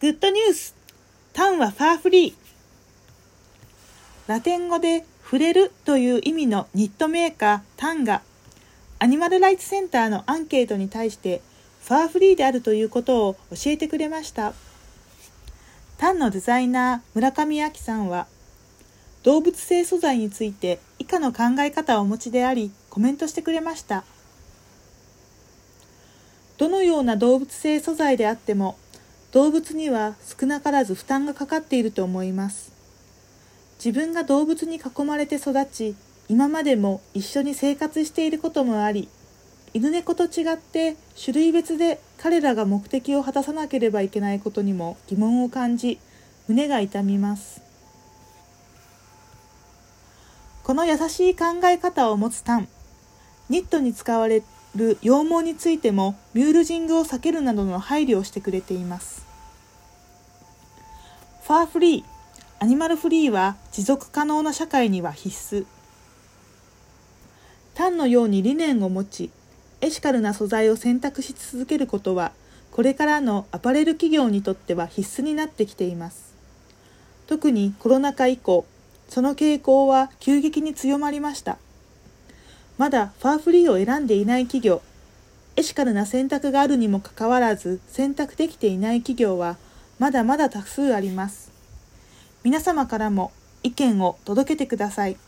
グッドニュース。タンはファーフリー。ラテン語で触れるという意味のニットメーカータンがアニマルライツセンターのアンケートに対してファーフリーであるということを教えてくれました。タンのデザイナー村上亜紀さんは動物性素材について以下の考え方をお持ちでありコメントしてくれました。どのような動物性素材であっても動物には少なからず負担がかかっていると思います。自分が動物に囲まれて育ち今までも一緒に生活していることもあり犬猫と違って種類別で彼らが目的を果たさなければいけないことにも疑問を感じ胸が痛みます。この優しい考え方を持つタンニットに使われる羊毛についてもミュールジングを避けるなどの配慮をしてくれています。ファーフリーアニマルフリーは持続可能な社会には必須。タンのように理念を持ちエシカルな素材を選択し続けることはこれからのアパレル企業にとっては必須になってきています。特にコロナ禍以降その傾向は急激に強まりました。まだファーフリーを選んでいない企業、エシカルな選択があるにもかかわらず選択できていない企業はまだまだ多数あります。皆様からも意見を届けてください。